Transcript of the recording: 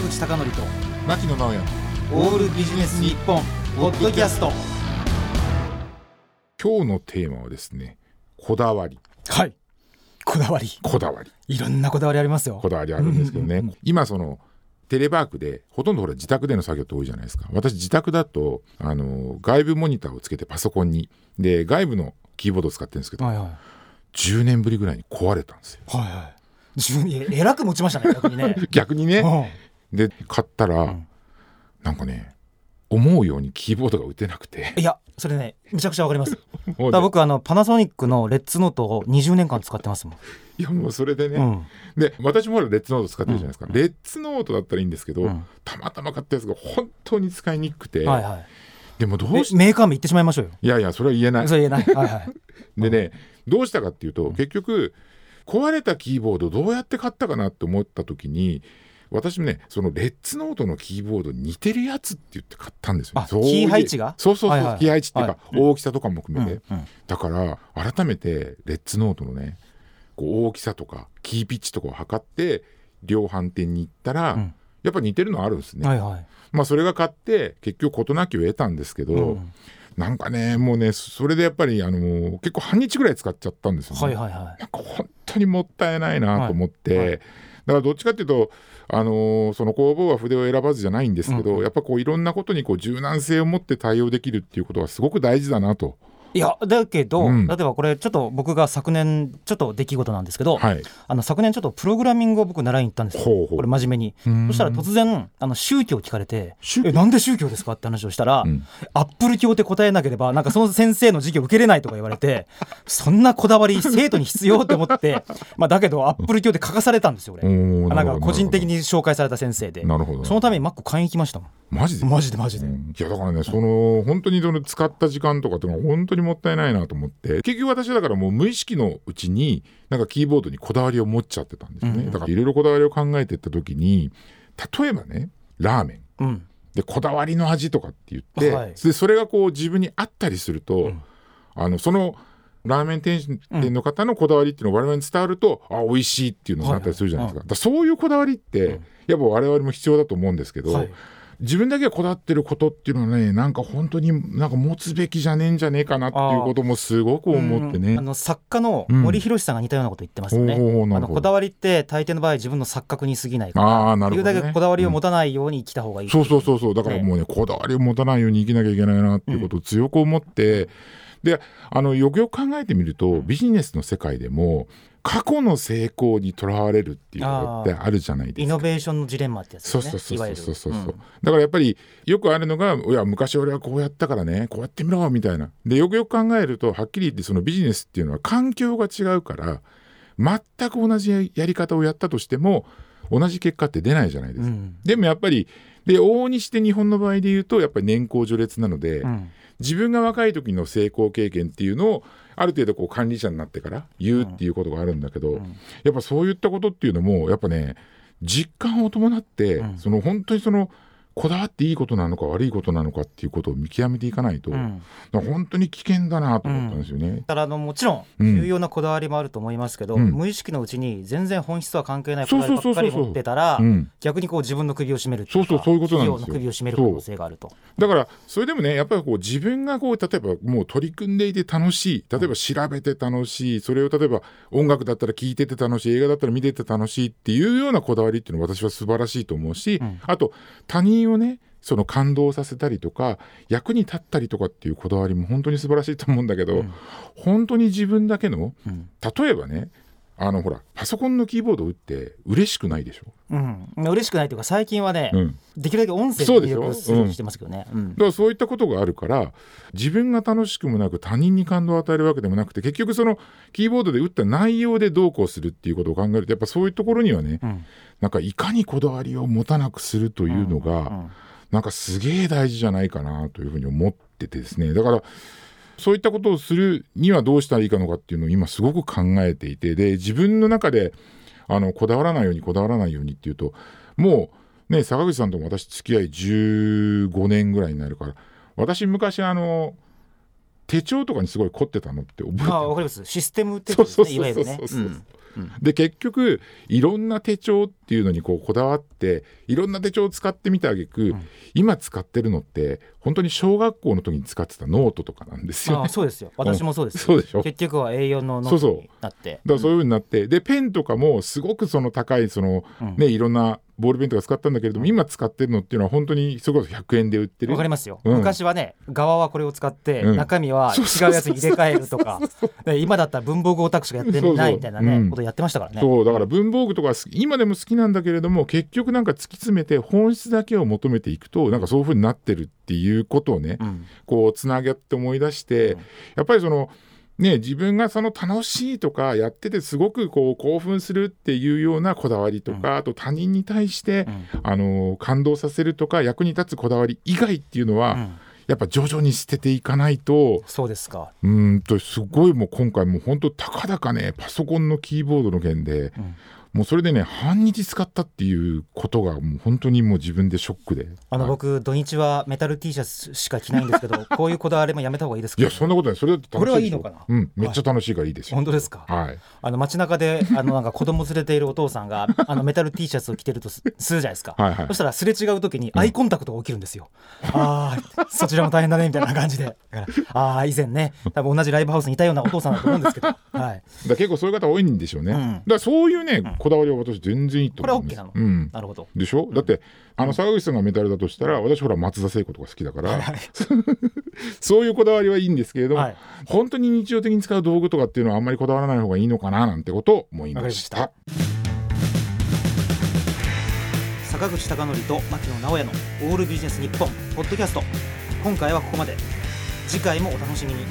坂口孝則と牧野直哉。オールビジネス日本ポッドキャスト。今日のテーマはですねこだわり。はい。こだわり。こだわり。いろんなこだわりありますよ。こだわりあるんですけどね。今そのテレワークでほとんどほら自宅での作業って多いじゃないですか。私自宅だとあの外部モニターをつけてパソコンに。で外部のキーボードを使ってるんですけどはいはい。10年ぶりぐらいに壊れたんですよ。はいはい。自分ええらく持ちましたね逆にね。逆にね。うんで買ったら、ん。なんかね思うようにキーボードが打てなくて。いやそれねめちゃくちゃわかります。僕あのパナソニックのレッツノートを20年間使ってますもん、いやもうそれでね、うん。で私もレッツノート使ってるじゃないですか、レッツノートだったらいいんですけど、うん。たまたま買ったやつが本当に使いにくくて、はいはい。でもどうしえメーカー名言ってしまいましょうよ。いやいやそれは言えない。それ言えない。はいはい。でねどうしたかっていうと、結局壊れたキーボードどうやって買ったかなって思った時に私もねそのレッツノートのキーボードに似てるやつって言って買ったんですよ、キー配置が？そうそうそう、はいはいキー配置っていうか、はい。大きさとかも含めて、うんうん。だから改めてレッツノートのねこう大きさとかキーピッチとかを測って量販店に行ったら、うん。やっぱ似てるのあるんですね、はいはい。まあそれが買って結局事なきを得たんですけど、うん。なんかねもうねそれでやっぱりあの結構半日ぐらい使っちゃったんですよね、はいはいはい。なんか本当にもったいないなと思って、はいはいだからどっちかっていうと、あのーその工房は筆を選ばずじゃないんですけど、やっぱこういろんなことにこう柔軟性を持って対応できるっていうことはすごく大事だなと。いやだけど、うん。例えばこれちょっと僕が昨年ちょっと出来事なんですけど、はい、あの昨年ちょっとプログラミングを僕習いに行ったんですよ。ほうほう。これ真面目に。ん。そしたら突然あの宗教を聞かれてえなんで宗教ですかって話をしたら、ん。アップル教って答えなければなんかその先生の授業受けれないとか言われて そんなこだわり生徒に必要って思って まあだけどアップル教って書かされたんですよ俺。なんか個人的に紹介された先生で。なるほど。そのためにマック買いに行きましたもんマジで？マジでマジで、うん。いやだからねその本当にその使った時間とかっていうのは本当にもったいないなと思って。結局私だからもう無意識のうちになんかキーボードにこだわりを持っちゃってたんですよね、うん。だからいろいろこだわりを考えていった時に例えばねラーメン。うん。でこだわりの味とかって言って、はい。でそれがこう自分に合ったりすると、ん。あのそのラーメン店店の方のこだわりっていうのが我々に伝わると、あ美味しいっていうのがあったりするじゃないですか,、だからそういうこだわりって、やっぱ我々も必要だと思うんですけど、はい自分だけがこだわってることっていうのはねなんか本当になんか持つべきじゃねえんじゃねえかなっていうこともすごく思ってね。うん。あの作家の森博さんが似たようなこと言ってますよね、ほうほうほうなるほどあのこだわりって大抵の場合自分の錯覚に過ぎないかあらーなるほどね。できるだけこだわりを持たないように生きた方がいい、そうそうそうそう。だからもうねこだわりを持たないように生きなきゃいけないなっていうことを強く思って、であのよくよく考えてみるとビジネスの世界でも過去の成功にとらわれるっていうことってあるじゃないですか。イノベーションのジレンマってやつそうですそうそうそうそうそう、うん。だからやっぱりよくあるのがいや昔俺はこうやったからねこうやってみろみたいな。でよくよく考えるとはっきり言ってそのビジネスっていうのは環境が違うから全く同じやり方をやったとしても同じ結果って出ないじゃないですか、うん。でもやっぱりで往々にして日本の場合で言うとやっぱり年功序列なので、うん。自分が若い時の成功経験っていうのをある程度こう管理者になってから言うっていうことがあるんだけど、やっぱそういったことっていうのもやっぱね実感を伴って、うん。その本当にそのこだわっていいことなのか悪いことなのかっていうことを見極めていかないと、うん。本当に危険だなと思ったんですよね。ただあのもちろんうん。重要なこだわりもあると思いますけど、うん。無意識のうちに全然本質とは関係ないこだわりばっかり持ってたらうん。逆にこう自分の首を絞めるっていうかそうそうそういうことなんですよ。企業の首を絞める可能性があると。だからそれでもねやっぱりこう自分がこう例えばもう取り組んでいて楽しい例えば調べて楽しいそれを例えば音楽だったら聴いてて楽しい映画だったら見てて楽しいっていうようなこだわりっていうのは私は素晴らしいと思うし、ん。あと他人をねその感動させたりとか役に立ったりとかっていうこだわりも本当に素晴らしいと思うんだけど、本当に自分だけのうん。例えばねあのほらパソコンのキーボードを打って嬉しくないでしょ？うん、嬉しくないというか最近はね、うん。できるだけ音声でしょ？で入力するようにしてますけどね。うん。だからそういったことがあるから自分が楽しくもなく他人に感動を与えるわけでもなくて結局そのキーボードで打った内容でどうこうするっていうことを考えるとやっぱそういうところにはね、うん。なんかいかにこだわりを持たなくするというのが、うん。なんかすげえ大事じゃないかなというふうに思っててですね。だからそういったことをするにはどうしたらいいかのかっていうのを今すごく考えていてで自分の中であのこだわらないようにこだわらないようにっていうともうね坂口さんとも私付き合い15年ぐらいになるから私昔あの手帳とかにすごい凝ってたのって覚えてるあわかります。システムってことですねいわゆるね。で結局いろんな手帳ってっていうのにこうこだわっていろんな手帳を使ってみたあげく、ん。今使ってるのって本当に小学校の時に使ってたノートとかなんですよね。あそうですよ。私もそうですよ。そうでしょ？結局は A4 のノそうそうートになって。だからそういう風になって、でペンとかもすごくその高いその、うん。ねいろんなボールペンとか使ったんだけれども、今使ってるのっていうのは本当にそれこそ100円で売ってる。わかりますよ、うん。昔はね側はこれを使って、うん。中身は違うやつに入れ替えるとか。で今だったら文房具オタクしかやってないみたいなねそうそう。うん。ことやってましたからね。そう。だから文房具とか今でも好きなんだけれども結局なんか突き詰めて本質だけを求めていくとなんかそういう風になってるっていうことをね、うん。こうつなげって思い出して、うん。やっぱりそのね自分がその楽しいとかやっててすごくこう興奮するっていうようなこだわりとか、あと他人に対して、うん。あの感動させるとか役に立つこだわり以外っていうのは、うん。やっぱ徐々に捨てていかないとそうですか、うーんとすごいもう今回もう本当たかだかねパソコンのキーボードの件でうんもうそれでね半日使ったっていうことがもう本当にもう自分でショックで。はい。あの僕土日はメタル T シャツしか着ないんですけど こういうこだわりもやめた方がいいですか？いやそんなことない。それだってこれはいいのかな？うん。めっちゃ楽しいからいいですよ。本当ですか？はい。あの街中であのなんか子供連れているお父さんが あのメタル T シャツを着てるとすするじゃないですか、はいはい。そしたらすれ違う時にアイコンタクトが起きるんですよ、ああそちらも大変だねみたいな感じで。ああ以前ね多分同じライブハウスにいたようなお父さんだと思うんですけど、はい、だ結構そういう方多いんでしょうね、うん。だからそういうね、こだわりは私全然いいと思これは OK うん。なるほど。でしょ、だってあの坂口さんがメタルだとしたら私ほら松田聖子とか好きだから、そういうこだわりはいいんですけれども、はい。本当に日常的に使う道具とかっていうのはあんまりこだわらない方がいいのかななんてことを思いました。坂口孝則と牧野直哉の「オールビジネス日本ポッドキャスト。今回はここまで。次回もお楽しみに